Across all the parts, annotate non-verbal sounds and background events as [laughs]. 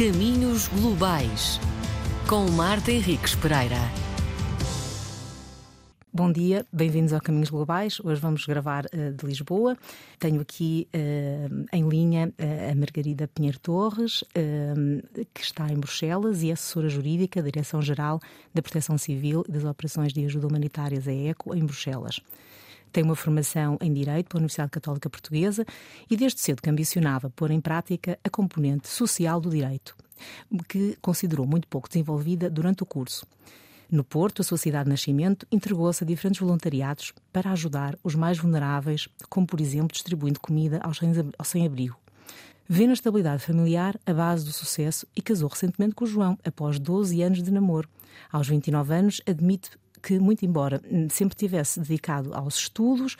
Caminhos Globais, com Marta Henriques Pereira. Bom dia, bem-vindos ao Caminhos Globais. Hoje vamos gravar uh, de Lisboa. Tenho aqui uh, em linha uh, a Margarida Pinheiro Torres, que está em Bruxelas e é assessora jurídica da Direção-Geral da Proteção Civil e das Operações de Ajuda Humanitárias, a ECO, em Bruxelas. Tem uma formação em Direito pela Universidade Católica Portuguesa e desde cedo que ambicionava pôr em prática a componente social do direito, que considerou muito pouco desenvolvida durante o curso. No Porto, a sua cidade de nascimento entregou-se a diferentes voluntariados para ajudar os mais vulneráveis, como, por exemplo, distribuindo comida aos sem-abrigo. Vê na estabilidade familiar a base do sucesso e casou recentemente com o João, após 12 anos de namoro. Aos 29 anos, admite que, muito embora sempre tivesse dedicado aos estudos,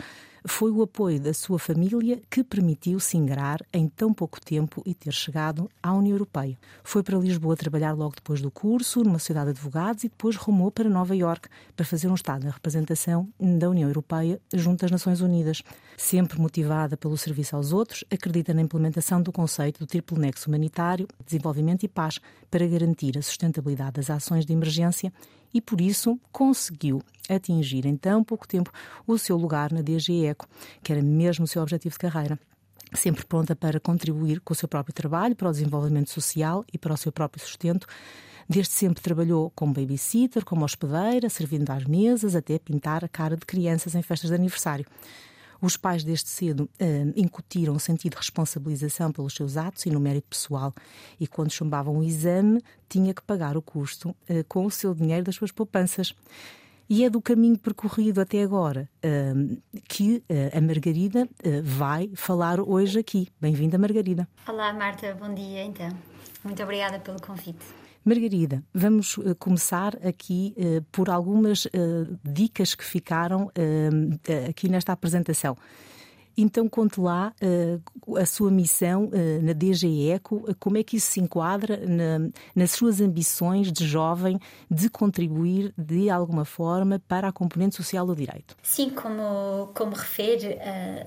foi o apoio da sua família que permitiu se ingrar em tão pouco tempo e ter chegado à União Europeia. Foi para Lisboa trabalhar logo depois do curso, numa cidade de advogados, e depois rumou para Nova Iorque para fazer um estado na representação da União Europeia junto às Nações Unidas. Sempre motivada pelo serviço aos outros, acredita na implementação do conceito do triplo nexo humanitário, desenvolvimento e paz para garantir a sustentabilidade das ações de emergência e, por isso, conseguiu atingir em tão pouco tempo o seu lugar na DG ECO, que era mesmo o seu objetivo de carreira sempre pronta para contribuir com o seu próprio trabalho para o desenvolvimento social e para o seu próprio sustento. Desde sempre trabalhou como babysitter, como hospedeira, servindo às mesas, até pintar a cara de crianças em festas de aniversário. Os pais, desde cedo, uh, incutiram um sentido de responsabilização pelos seus atos e no mérito pessoal. E quando chumbavam o exame, tinha que pagar o custo uh, com o seu dinheiro das suas poupanças. E é do caminho percorrido até agora uh, que a Margarida vai falar hoje aqui. Bem-vinda, Margarida. Olá, Marta, bom dia então. Muito obrigada pelo convite. Margarida, vamos uh, começar aqui uh, por algumas uh, dicas que ficaram aqui nesta apresentação. Então, conte lá a sua missão na DG Eco, como é que isso se enquadra na, nas suas ambições de jovem de contribuir de alguma forma para a componente social do direito? Sim, como, como refere,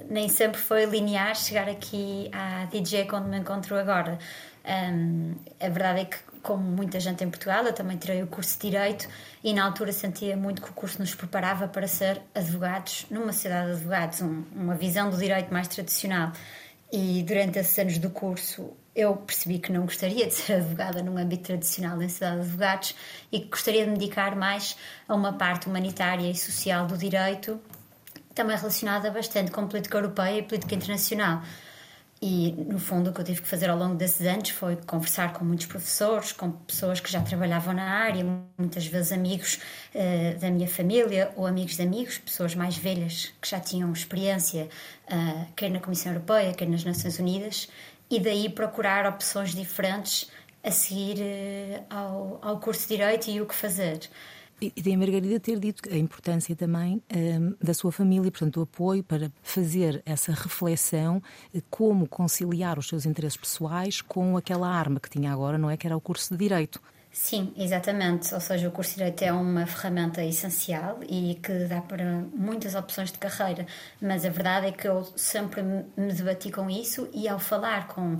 nem sempre foi linear chegar aqui à DG Eco onde me encontro agora. Um, a verdade é que como muita gente em Portugal, eu também tirei o curso de Direito e na altura sentia muito que o curso nos preparava para ser advogados numa sociedade de advogados, um, uma visão do direito mais tradicional. E durante esses anos do curso eu percebi que não gostaria de [laughs] ser advogada num âmbito tradicional da sociedade de advogados e que gostaria de me dedicar mais a uma parte humanitária e social do direito, também relacionada bastante com política europeia e política internacional. E, no fundo, o que eu tive que fazer ao longo desses anos foi conversar com muitos professores, com pessoas que já trabalhavam na área, muitas vezes amigos uh, da minha família ou amigos de amigos, pessoas mais velhas que já tinham experiência, uh, quer na Comissão Europeia, quer nas Nações Unidas, e daí procurar opções diferentes a seguir uh, ao, ao curso de Direito e o que fazer. E a Margarida ter dito a importância também um, da sua família, portanto, o apoio para fazer essa reflexão, eh, como conciliar os seus interesses pessoais com aquela arma que tinha agora, não é? Que era o curso de Direito. Sim, exatamente. Ou seja, o curso de Direito é uma ferramenta essencial e que dá para muitas opções de carreira, mas a verdade é que eu sempre me debati com isso e ao falar com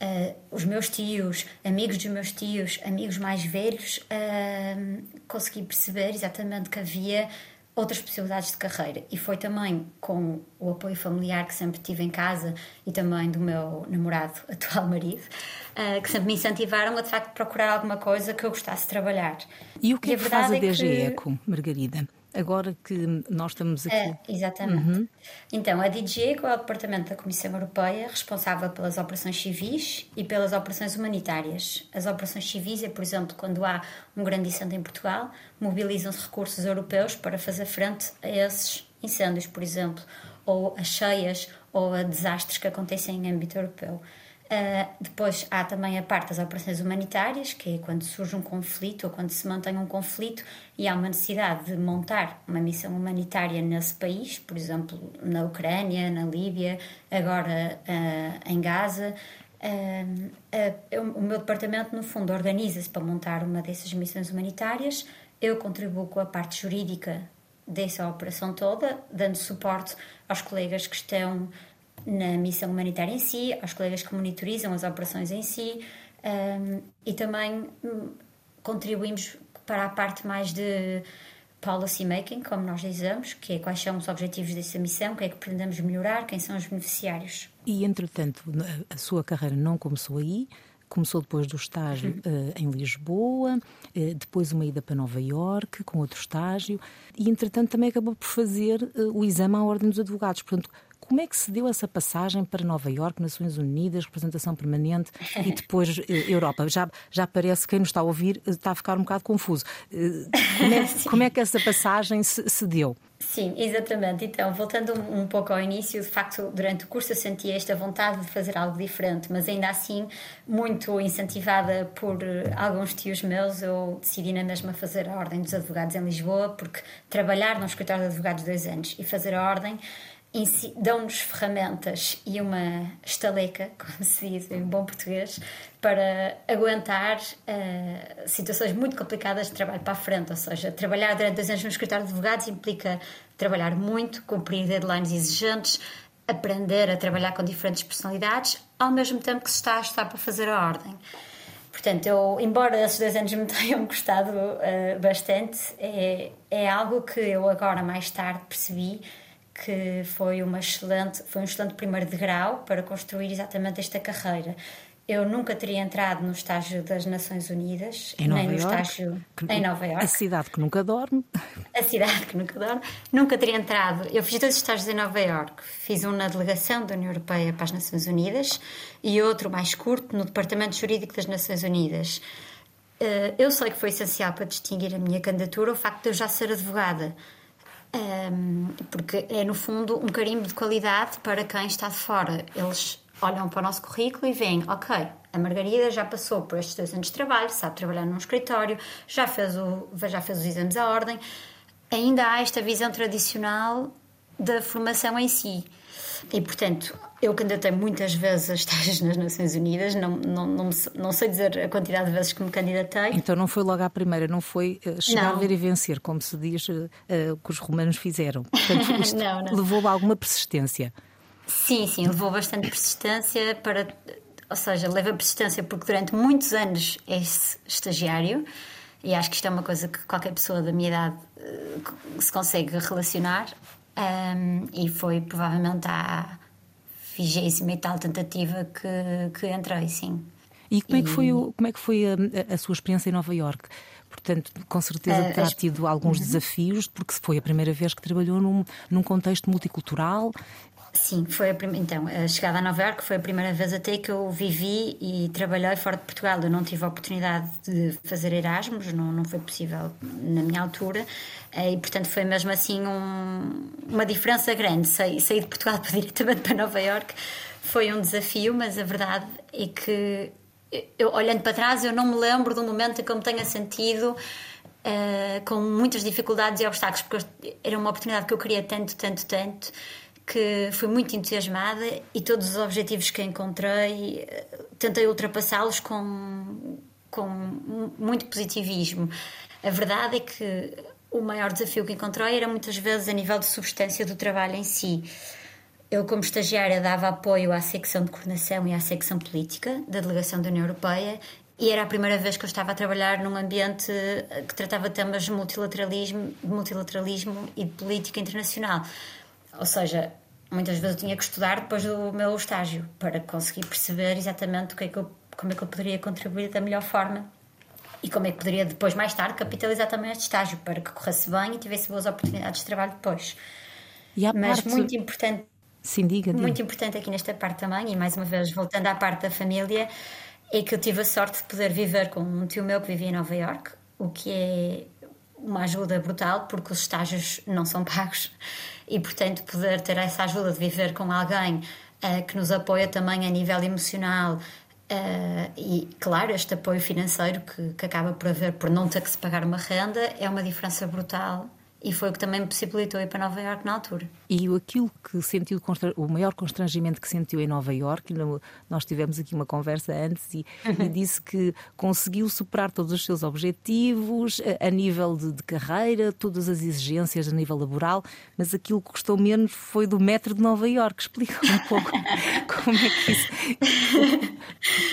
uh, os meus tios, amigos dos meus tios, amigos mais velhos, uh, consegui perceber exatamente que havia outras possibilidades de carreira. E foi também com o apoio familiar que sempre tive em casa e também do meu namorado, [laughs] atual marido, uh, que sempre me incentivaram a de facto procurar alguma coisa que eu gostasse de trabalhar. E o que, é que faz a DG é Eco, Margarida? Agora que nós estamos aqui. É, exatamente. Uhum. Então, a DG é o Departamento da Comissão Europeia responsável pelas operações civis e pelas operações humanitárias. As operações civis é, por exemplo, quando há um grande incêndio em Portugal, mobilizam-se recursos europeus para fazer frente a esses incêndios, por exemplo, ou a cheias ou a desastres que acontecem em âmbito europeu. Uh, depois há também a parte das operações humanitárias, que é quando surge um conflito ou quando se mantém um conflito e há uma necessidade de montar uma missão humanitária nesse país, por exemplo, na Ucrânia, na Líbia, agora uh, em Gaza. Uh, o meu departamento, no fundo, organiza-se para montar uma dessas missões humanitárias. Eu contribuo com a parte jurídica dessa operação toda, dando suporte aos colegas que estão na missão humanitária em si, aos colegas que monitorizam as operações em si, um, e também um, contribuímos para a parte mais de policy making, como nós dizemos, que é quais são os objetivos dessa missão, o que é que pretendemos melhorar, quem são os beneficiários. E, entretanto, a sua carreira não começou aí, começou depois do estágio uh, em Lisboa, uh, depois uma ida para Nova Iorque com outro estágio, e, entretanto, também acabou por fazer uh, o exame à Ordem dos Advogados. Portanto, como é que se deu essa passagem para Nova Iorque, Nações Unidas, representação permanente e depois eh, Europa? Já, já parece, quem nos está a ouvir eh, está a ficar um bocado confuso. Eh, como é, [laughs] como é que essa passagem se, se deu? Sim, exatamente. Então, voltando um, pouco ao início, de facto, durante o curso eu sentia esta vontade de fazer algo diferente, mas ainda assim, muito incentivada por alguns tios meus, eu decidi na mesma fazer a Ordem dos Advogados em Lisboa, porque trabalhar num escritório de advogados dois anos e fazer a Ordem dão-nos ferramentas e uma estaleca, [laughs] como se diz em bom português, para aguentar uh, situações muito complicadas de trabalho para a frente. Ou seja, trabalhar durante dois anos no escritório de advogados implica trabalhar muito, cumprir deadlines exigentes, aprender a trabalhar com diferentes personalidades, ao mesmo tempo que se está a estar para fazer a ordem. Portanto, eu, embora esses dois anos me [laughs] tenham gostado uh, bastante, é, é algo que eu agora, mais tarde, percebi que foi, uma excelente, foi um excelente primeiro degrau para construir exatamente esta carreira. Eu nunca teria entrado no estágio das Nações Unidas, em nem no York, estágio em Nova York. A cidade que nunca dorme. A cidade que nunca dorme. Nunca teria entrado. Eu fiz dois estágios em Nova York. Fiz um na delegação da União Europeia para as Nações Unidas e outro mais curto no Departamento Jurídico das Nações Unidas. Eh, eu sei que foi essencial para distinguir a minha candidatura o facto de eu já ser advogada um, porque é no fundo um carimbo de qualidade para quem está de fora. Eles olham para o nosso currículo e veem, ok, a Margarida já passou por estes dois anos de trabalho, sabe trabalhar num escritório, já fez, o, já fez os exames à ordem. Ainda há esta visão tradicional da formação em si. E, portanto, eu candidatei muitas vezes a estágios nas Nações Unidas, não, não, não, não, sei dizer a quantidade de vezes que me candidatei. Então não foi logo à primeira, não foi uh, chegar não. a ver e vencer, como se diz uh, que os romanos fizeram. Portanto, [laughs] isto não, não. levou a alguma persistência. Sim, sim, levou bastante persistência para. Ou seja, leva persistência porque durante muitos anos é estagiário e acho que isto é uma coisa que qualquer pessoa da minha idade se consegue relacionar um, e foi provavelmente a vigésima e tal tentativa que, que entrei, sim. E como é que foi, o, como é que foi a, a sua experiência em Nova York? Portanto, com certeza uh, terá tido alguns uhum. desafios, porque foi a primeira vez que trabalhou num, num contexto multicultural Sim, foi a prim... então, a chegada a Nova Iorque foi a primeira vez até que eu vivi e trabalhei fora de Portugal. Eu não tive a oportunidade de fazer Erasmus, não, não foi possível na minha altura, eh, e portanto foi mesmo assim um... uma diferença grande. Sair, sair de Portugal [laughs] para diretamente para Nova Iorque foi um desafio, mas a verdade é que, eu, olhando para trás, eu não me lembro do momento em que eu me tenha sentido. Uh, com muitas dificuldades e obstáculos, porque era uma oportunidade que eu queria tanto, tanto, tanto, que fui muito entusiasmada e todos os objetivos que encontrei eh, tentei ultrapassá-los com, com muito positivismo. A verdade é que o maior desafio que encontrei era muitas vezes a nível de substância do trabalho em si. Eu, como estagiária, dava apoio à secção de coordenação e à secção política da delegação da União Europeia e era a primeira vez que eu estava a trabalhar num ambiente que tratava temas de multilateralismo, de multilateralismo e de política internacional. Ou seja, muitas vezes eu tinha que estudar depois do meu estágio para conseguir perceber exatamente o que é que eu, como é que eu poderia contribuir da melhor forma e como é que poderia depois, mais tarde, capitalizar também este estágio para que corresse bem e tivesse boas oportunidades de trabalho depois. Mas parte... muito importante. Sim, diga, diga. Muito importante aqui nesta parte também, e mais uma vez voltando à parte da família, é que eu tive a sorte de poder viver com um tio meu que vivia em Nova York, o que é uma ajuda brutal, porque os estágios não são pagos e, portanto, poder ter essa ajuda de viver com alguém uh, que nos apoia também a nível emocional. Uh, e, claro, este apoio financeiro que, que acaba por haver por não ter que se pagar uma renda é uma diferença brutal e foi o que também me possibilitou ir para Nova York na altura. E aquilo que sentiu, o maior constrangimento que sentiu em Nova York, nós tivemos aqui uma conversa antes e, [laughs] e disse que conseguiu superar todos os seus objetivos a, a nível de, de, carreira, todas as exigências a nível laboral, mas aquilo que gostou menos foi do metro de Nova York. Explica um pouco [laughs] como é que isso.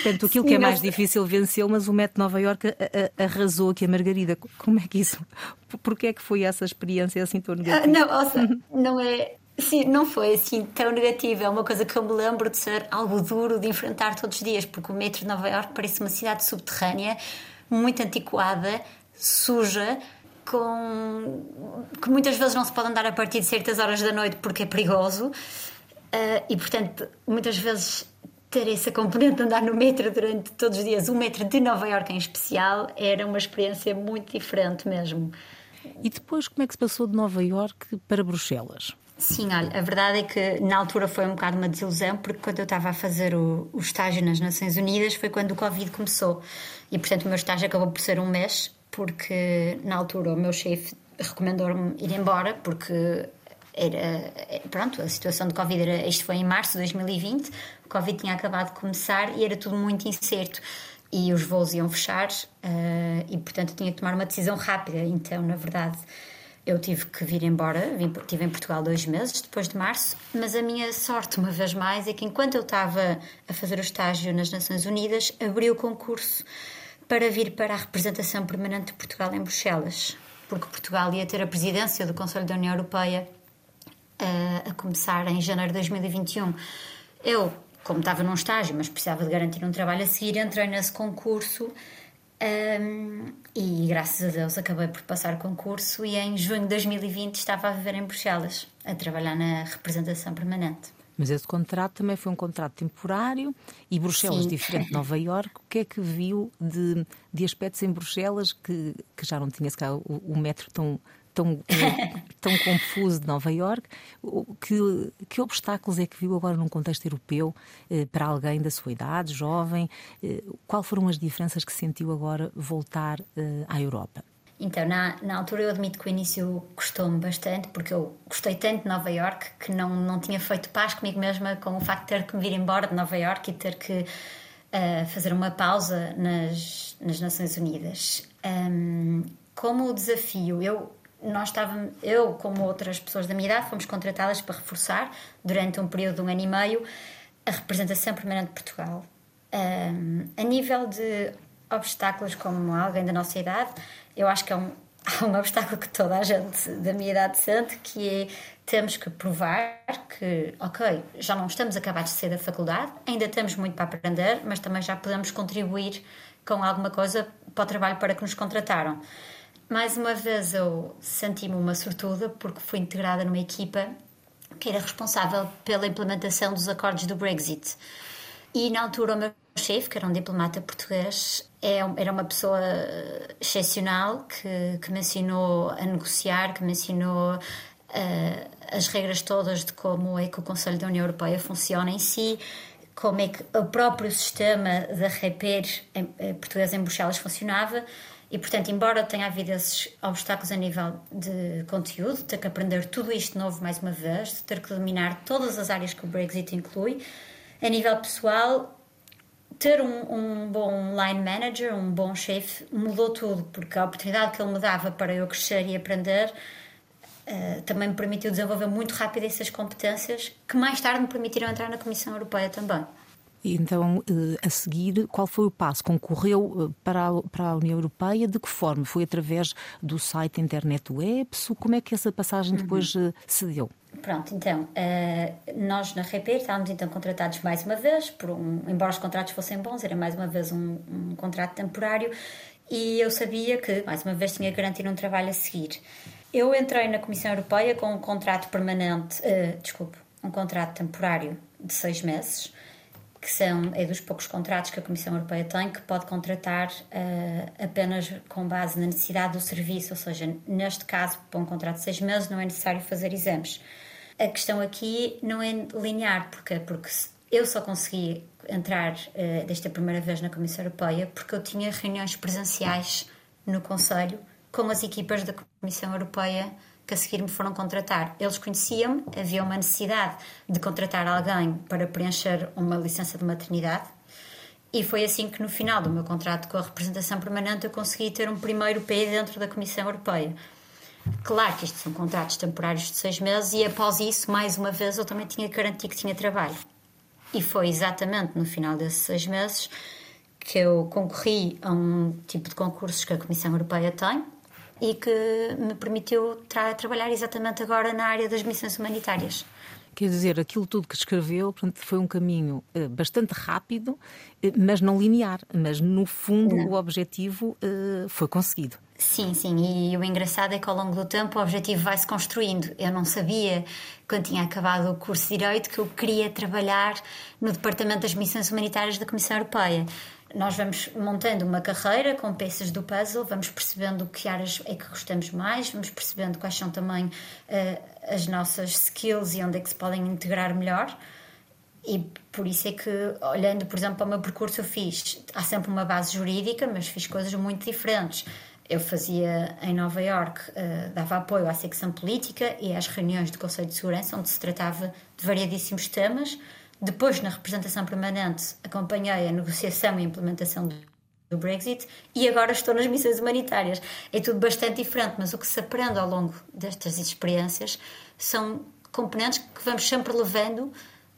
Portanto, aquilo Sim, que é mais difícil venceu, mas o metro de Nova York arrasou aqui a Margarida. Como é que isso Porquê é que foi essa experiência assim tão negativa? Uh, não, seja, não é. Sim, não foi assim tão negativa. É uma coisa que eu me lembro de ser algo duro de enfrentar todos os dias, porque o metro de Nova York parece uma cidade subterrânea, muito antiquada, suja, com que muitas vezes não se pode andar a partir de certas horas da noite porque é perigoso. Uh, e portanto, muitas vezes ter essa componente de andar no metro durante todos os dias, o metro de Nova York em especial, era uma experiência muito diferente mesmo. E depois, como é que se passou de Nova Iorque para Bruxelas? Sim, olha, a verdade é que na altura foi um bocado uma desilusão, porque quando eu estava a fazer o, o estágio nas Nações Unidas foi quando o Covid começou. E portanto o meu estágio acabou por ser um mês, porque na altura o meu chefe recomendou-me ir embora, porque era. Pronto, a situação de Covid era. Isto foi em março de 2020, o Covid tinha acabado de começar e era tudo muito incerto e os voos iam fechar uh, e, portanto, eu tinha que tomar uma decisão rápida. Então, na verdade, eu tive que vir embora. Vim, estive em Portugal dois meses depois de março, mas a minha sorte, uma vez mais, é que enquanto eu estava a fazer o estágio nas Nações Unidas, abri o concurso para vir para a representação permanente de Portugal em Bruxelas, porque Portugal ia ter a presidência do Conselho da União Europeia uh, a começar em janeiro de 2021. Eu como estava num estágio, mas precisava de garantir um trabalho a seguir, entrei nesse concurso um, e graças a Deus acabei por passar o concurso e em junho de 2020 estava a viver em Bruxelas, a trabalhar na representação permanente. Mas esse contrato também foi um contrato temporário e Bruxelas, Sim. diferente de Nova Iorque, o que é que viu de, de aspectos em Bruxelas que, que já não tinha se o, o metro tão tão, [laughs] tão confuso de Nova Iorque. Que, que obstáculos é que viu agora num contexto europeu eh, para alguém da sua idade, jovem? Eh, qual foram as diferenças que sentiu agora voltar eh, à Europa? Então, na, na altura eu admito que o início custou-me bastante, porque eu gostei tanto de Nova York que não, não tinha feito paz comigo mesma com o facto de ter que me vir embora de Nova York e ter que uh, fazer uma pausa nas, nas Nações Unidas. Um, como o desafio, eu nós estávamos, eu como outras pessoas da minha idade, fomos contratadas para reforçar durante um período de um ano e meio a representação permanente de Portugal. Um, a nível de obstáculos como alguém da nossa idade, eu acho que é um, [laughs] há um obstáculo que toda a gente da minha idade sente, que é temos que provar que, ok, já não estamos acabados de sair da faculdade, ainda temos muito para aprender, mas também já podemos contribuir com alguma coisa para o trabalho para que nos contrataram. Mais uma vez eu senti-me uma sortuda porque fui integrada numa equipa que era responsável pela implementação dos acordos do Brexit. E na altura o meu chefe, que era um diplomata português, é era uma pessoa excepcional que, que me ensinou a negociar, que me ensinou uh, as regras todas de como é que o Conselho da União Europeia funciona em si, como é que o próprio sistema da REPER em, português em Bruxelas funcionava e, portanto, embora tenha havido esses obstáculos a nível de conteúdo, ter que aprender tudo isto novo mais uma vez, ter que dominar todas as áreas que o Brexit inclui, a nível pessoal, ter um, um bom line manager, um bom chefe, mudou tudo, porque a oportunidade que ele me dava para eu crescer e aprender uh, também me permitiu desenvolver muito rápido essas competências, que mais tarde me permitiram entrar na Comissão Europeia também. Então, eh, a seguir, qual foi o passo? Concorreu eh, para a, para a União Europeia? De que forma? Foi através do site Internet Webs? Como é que essa passagem depois uhum. se deu? Pronto, então, nós na Repair estávamos então contratados mais uma vez, por um, embora os contratos fossem bons, era mais uma vez um, um contrato temporário e eu sabia que, mais uma vez, tinha que garantir um trabalho a seguir. Eu entrei na Comissão Europeia com um contrato permanente, uh, desculpe, um contrato temporário de seis meses, que são, é dos poucos contratos que a Comissão Europeia tem que pode contratar uh, apenas com base na necessidade do serviço, ou seja, neste caso, para um contrato de seis meses, não é necessário fazer exames. A questão aqui não é linear, porque porque eu só consegui entrar uh, desta primeira vez na Comissão Europeia porque eu tinha reuniões presenciais no Conselho com as equipas da Comissão Europeia que a seguir me foram contratar. Eles conheciam-me, havia uma necessidade de contratar alguém para preencher uma licença de maternidade. E foi assim que, no final do meu contrato com a representação permanente, eu consegui ter um primeiro pé dentro da Comissão Europeia. Claro que isto são contratos temporários de seis meses, e após isso, mais uma vez, eu também tinha que garantir que tinha trabalho. E foi exatamente no final desses seis meses que eu concorri a um tipo de concursos que a Comissão Europeia tem e que me permitiu tra trabalhar exatamente agora na área das missões humanitárias. Quer dizer, aquilo tudo que escreveu portanto, foi um caminho eh, bastante rápido, eh, mas não linear. Mas, no fundo, não. o objetivo eh, foi conseguido. Sim, sim. E o engraçado é que ao longo do tempo o objetivo vai se construindo. Eu não sabia, quando tinha acabado o curso de Direito, que eu queria trabalhar no Departamento das Missões Humanitárias da Comissão Europeia nós vamos montando uma carreira com peças do puzzle, vamos percebendo que áreas é que gostamos mais, vamos percebendo quais são também uh, as nossas skills e onde é que se podem integrar melhor. E por isso é que, olhando, por exemplo, para o meu percurso, eu fiz. Há sempre uma base jurídica, mas fiz coisas muito diferentes. Eu fazia em Nova York, uh, dava apoio à secção política e às reuniões do Conselho de Segurança, onde se tratava de variadíssimos temas depois, na representação permanente, acompanhei a negociação e a implementação do Brexit e agora estou nas missões humanitárias. É tudo bastante diferente, mas o que se aprende ao longo destas experiências são componentes que vamos sempre levando um,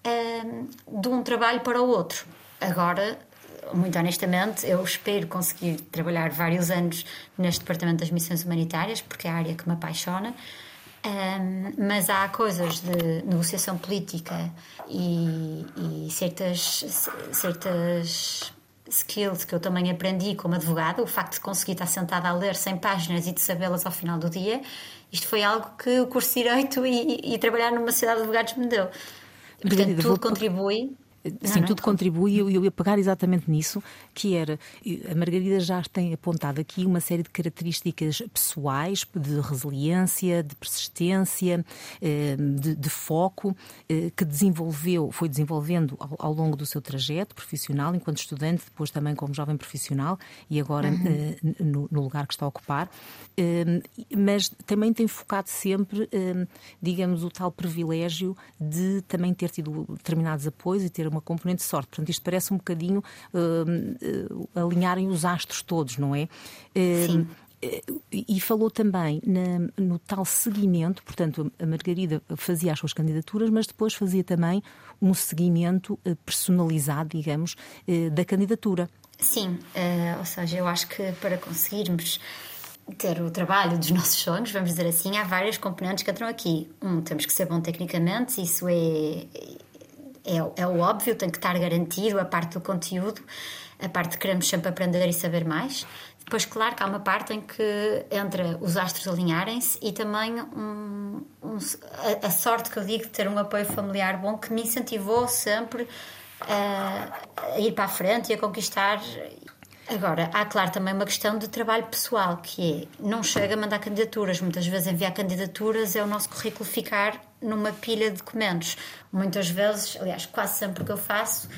ehm, de um trabalho para o outro. Agora, muito honestamente, eu espero conseguir trabalhar vários anos neste departamento das missões humanitárias, porque é a área que me apaixona. Um, mas há coisas de negociação política e, e, certas, certas skills que eu também aprendi como advogada, o facto de conseguir estar sentada a ler 100 páginas e de sabê-las ao final do dia, isto foi algo que o curso de Direito e, e trabalhar numa sociedade de advogados me deu. Portanto, tudo contribui Sim, não, tudo não. contribui e eu, ia pegar exatamente nisso, que era, a Margarida já tem apontado aqui uma série de características pessoais, de resiliência, de persistência, eh, de, de foco, eh, que desenvolveu, foi desenvolvendo ao, ao, longo do seu trajeto profissional, enquanto estudante, depois também como jovem profissional e agora uhum. Eh, no, no, lugar que está a ocupar, mas também tem focado sempre, digamos, o tal privilégio de também ter tido determinados apoios e ter uma componente de sorte. Portanto, isto parece um bocadinho uh, uh, alinharem os astros todos, não é? Uh, Sim e falou também na, no tal seguimento, portanto, a Margarida fazia as suas candidaturas, mas depois fazia também um seguimento personalizado, digamos, da candidatura. Sim, ou seja, eu acho que para conseguirmos ter o trabalho dos [laughs] nossos sonhos, vamos dizer assim, há várias componentes que entram aqui. Um, temos que ser bom tecnicamente, isso é, é, é o óbvio, tem que estar garantido a parte do conteúdo, a parte de queremos sempre aprender e saber mais. Depois, claro que há uma parte em que entra os astros alinharem-se e também um, um, a, a, sorte que eu digo de ter um apoio familiar bom que me incentivou sempre a, a ir para a frente e a conquistar Agora, há claro também uma questão de trabalho pessoal, que é, não chega a mandar candidaturas, muitas vezes enviar candidaturas é o nosso currículo ficar numa pilha de documentos. Muitas vezes, aliás, quase sempre que eu faço,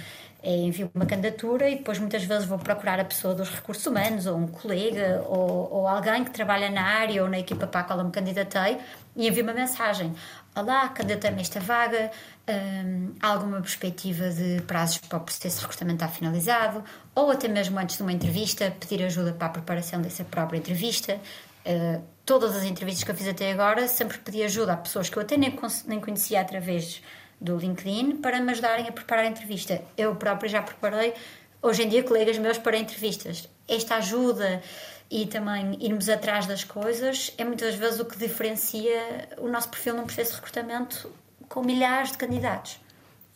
envio uma candidatura e depois muitas vezes vou procurar a pessoa dos recursos humanos ou um colega ou, ou alguém que trabalha na área ou na equipa para a qual eu me candidatei e envio uma mensagem. Olá, candidatei-me esta vaga, hum, há alguma perspectiva de prazos para o processo de recrutamento estar finalizado ou até mesmo antes de uma entrevista pedir ajuda para a preparação dessa própria entrevista. Uh, todas as entrevistas que eu fiz até agora sempre pedi ajuda a pessoas que eu até nem, nem conhecia através do LinkedIn para me ajudarem a preparar a entrevista. Eu própria já preparei, hoje em dia, colegas meus para entrevistas. Esta ajuda e também irmos atrás das coisas é muitas vezes o que diferencia o nosso perfil num processo de recrutamento com milhares de candidatos.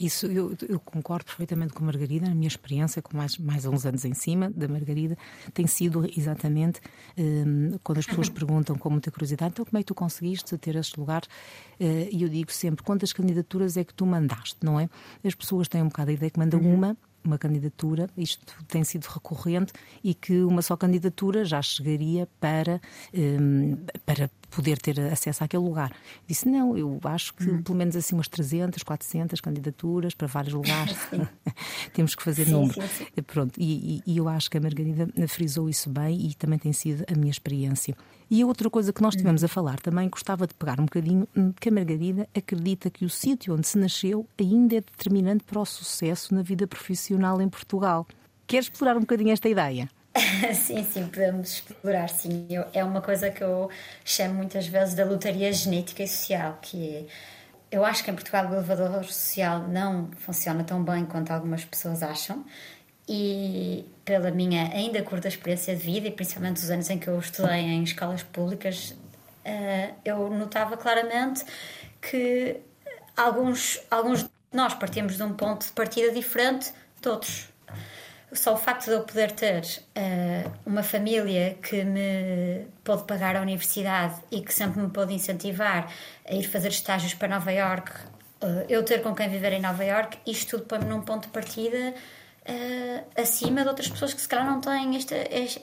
Isso eu, eu, concordo perfeitamente com a Margarida. A minha experiência, com mais, mais uns anos em cima da Margarida, tem sido exatamente um, quando as pessoas [laughs] perguntam com muita curiosidade: então, como é que tu conseguiste ter este lugar? Uh, e eu digo sempre: quantas candidaturas é que tu mandaste, não é? As pessoas têm um bocado a ideia que mandam uhum. uma uma candidatura, isto tem sido recorrente, e que uma só candidatura já chegaria para, um, para poder ter acesso àquele lugar. Disse, não, eu acho que hum. pelo menos assim umas 300, 400 candidaturas para vários lugares. [laughs] [laughs] Temos que fazer sim, número. Sim, sim. Pronto, e, e, eu acho que a Margarida frisou isso bem e também tem sido a minha experiência. E a outra coisa que nós tivemos a falar também, gostava de pegar um bocadinho, hum, que a Margarida acredita que o sítio onde se nasceu ainda é determinante para o sucesso na vida profissional em Portugal. Queres explorar um bocadinho esta ideia? [laughs] sim, sim, podemos explorar, sim. Eu, é uma coisa que eu chamo muitas vezes da lotaria genética e social, que é, eu acho que em Portugal o elevador social não funciona tão bem quanto algumas pessoas acham e pela minha ainda curta experiência de vida e principalmente os anos em que eu estudei em escolas públicas, uh, eu notava claramente que alguns, alguns de nós partimos de um ponto de partida diferente outros. Só o facto de eu poder ter uh, uma família que me pode pagar a universidade e que sempre me pode incentivar a ir fazer estágios para Nova York, uh, eu ter com quem viver em Nova York, isto tudo põe-me num ponto de partida uh, acima de outras pessoas que se calhar não têm esta,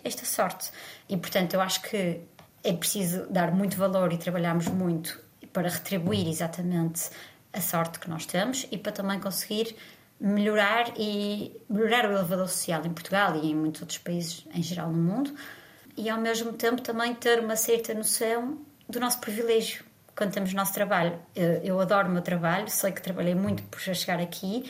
esta sorte. E portanto, eu acho que é preciso dar muito valor e trabalharmos muito para retribuir exatamente a sorte que nós temos e para também conseguir melhorar e melhorar o elevador social em Portugal e em muitos outros países em geral no mundo e ao mesmo tempo também ter uma certa noção do nosso privilégio quando temos o nosso trabalho. Eu, eu adoro o meu trabalho, sei que trabalhei muito por chegar aqui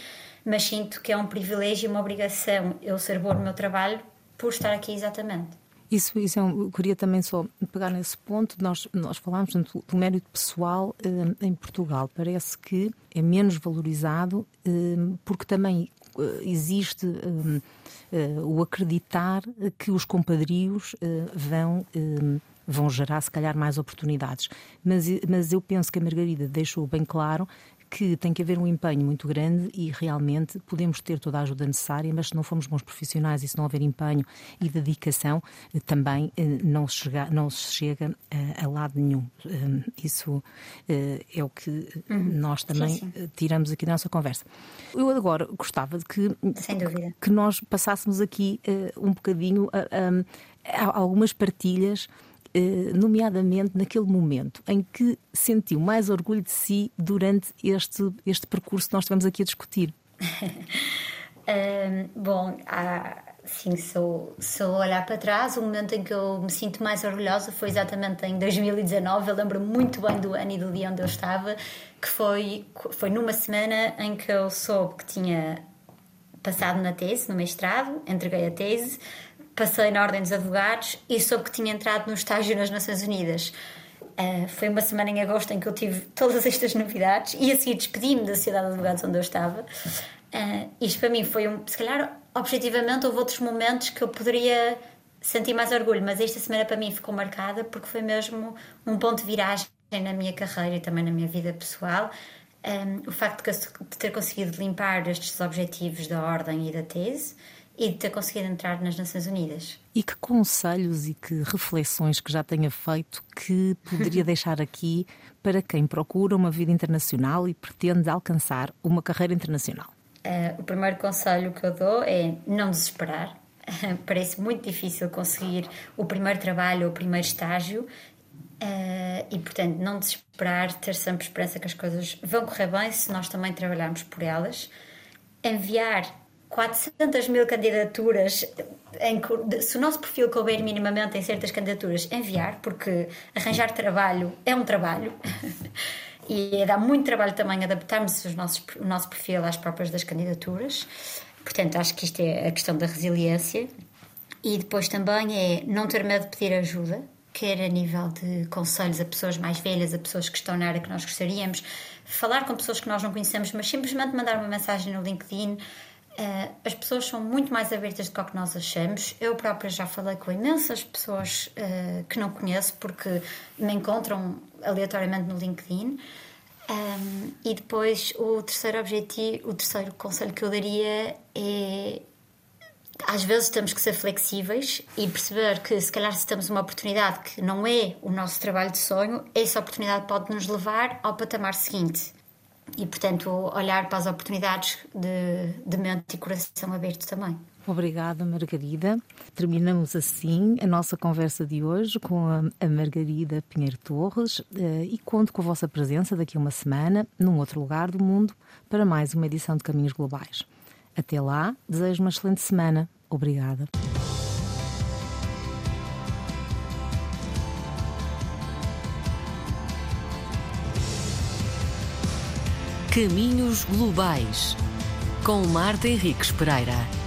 mas sinto que é um privilégio e uma obrigação eu ser boa no meu trabalho por estar aqui exatamente. Isso, isso é um, eu queria também só pegar nesse ponto. Nós, nós falámos do, do mérito pessoal eh, em Portugal. Parece que é menos valorizado eh, porque também eh, existe o acreditar que os compadrios vão vão gerar, se calhar, mais oportunidades. Mas, mas eu penso que a Margarida deixou bem claro que tem que haver um empenho muito grande e realmente podemos ter toda a ajuda necessária, mas se não formos bons profissionais e se não houver empenho e dedicação, eh, também eh, não se chega, não se chega a, a lado nenhum. Eh, isso é o que uhum. nós também sim, sim. tiramos aqui da nossa conversa. Eu agora gostava de que, que nós passássemos aqui um bocadinho a, a algumas partilhas eh, nomeadamente naquele momento em que sentiu mais orgulho de si durante este, este percurso que nós estivemos aqui a discutir? [laughs] um, bom, há, sim, sou, sou olhar para trás, o momento em que eu me sinto mais orgulhosa foi exatamente em 2019. Eu lembro muito bem do ano e do dia onde eu estava, que foi, foi numa semana em que eu soube que tinha passado na tese, no mestrado, entreguei a tese passei na Ordem dos Advogados e soube que tinha entrado no estágio nas Nações Unidas. Uh, foi uma semana em agosto em que eu tive todas estas novidades e a seguir despedi-me da Sociedade de Advogados onde eu estava. Uh, isto para mim foi um. Se calhar, objetivamente, houve outros momentos que eu poderia sentir mais orgulho, mas esta semana para mim ficou marcada porque foi mesmo um ponto de viragem na minha carreira e também na minha vida pessoal. Um, ah, o facto de ter conseguido limpar estes objetivos da ordem e da tese e de ter conseguido entrar nas Nações Unidas. E que conselhos e que reflexões que já tenha feito que poderia [laughs] deixar aqui para quem procura uma vida internacional e pretende alcançar uma carreira internacional? Uh, o primeiro conselho que eu dou é não desesperar. [laughs] Parece muito difícil conseguir o primeiro trabalho, o primeiro estágio, Uh, e portanto, não desesperar, ter sempre esperança que as coisas vão correr bem se nós também trabalharmos por elas. Enviar 400 mil candidaturas, em, se o nosso perfil couber minimamente em certas candidaturas, enviar, porque arranjar trabalho é um trabalho. [laughs] e dá muito trabalho também adaptarmos os nossos, o nosso perfil às próprias das candidaturas. Portanto, acho que isto é a questão da resiliência. E depois também é não ter medo de pedir ajuda, quer a nível de conselhos a pessoas mais velhas, a pessoas que estão na área que nós gostaríamos, falar com pessoas que nós não conhecemos, mas simplesmente mandar uma mensagem no LinkedIn Uh, as pessoas são muito mais abertas do que, que nós achamos. Eu própria já falei com imensas pessoas uh, que não conheço porque me encontram aleatoriamente no LinkedIn. Um, e depois o terceiro objetivo, o terceiro conselho que eu daria é às vezes temos que ser flexíveis e perceber que se calhar se temos uma oportunidade que não é o nosso trabalho de sonho, essa oportunidade pode nos levar ao patamar seguinte e, portanto, olhar para as oportunidades de, de mente e coração aberto também. Obrigada, Margarida. Terminamos assim a nossa conversa de hoje com a Margarida Pinheiro Torres eh, e conto com a vossa presença daqui a uma semana, num outro lugar do mundo, para mais uma edição de Caminhos Globais. Até lá, desejo uma excelente semana. Obrigada. Caminhos Globais, com Marta Henriques Pereira.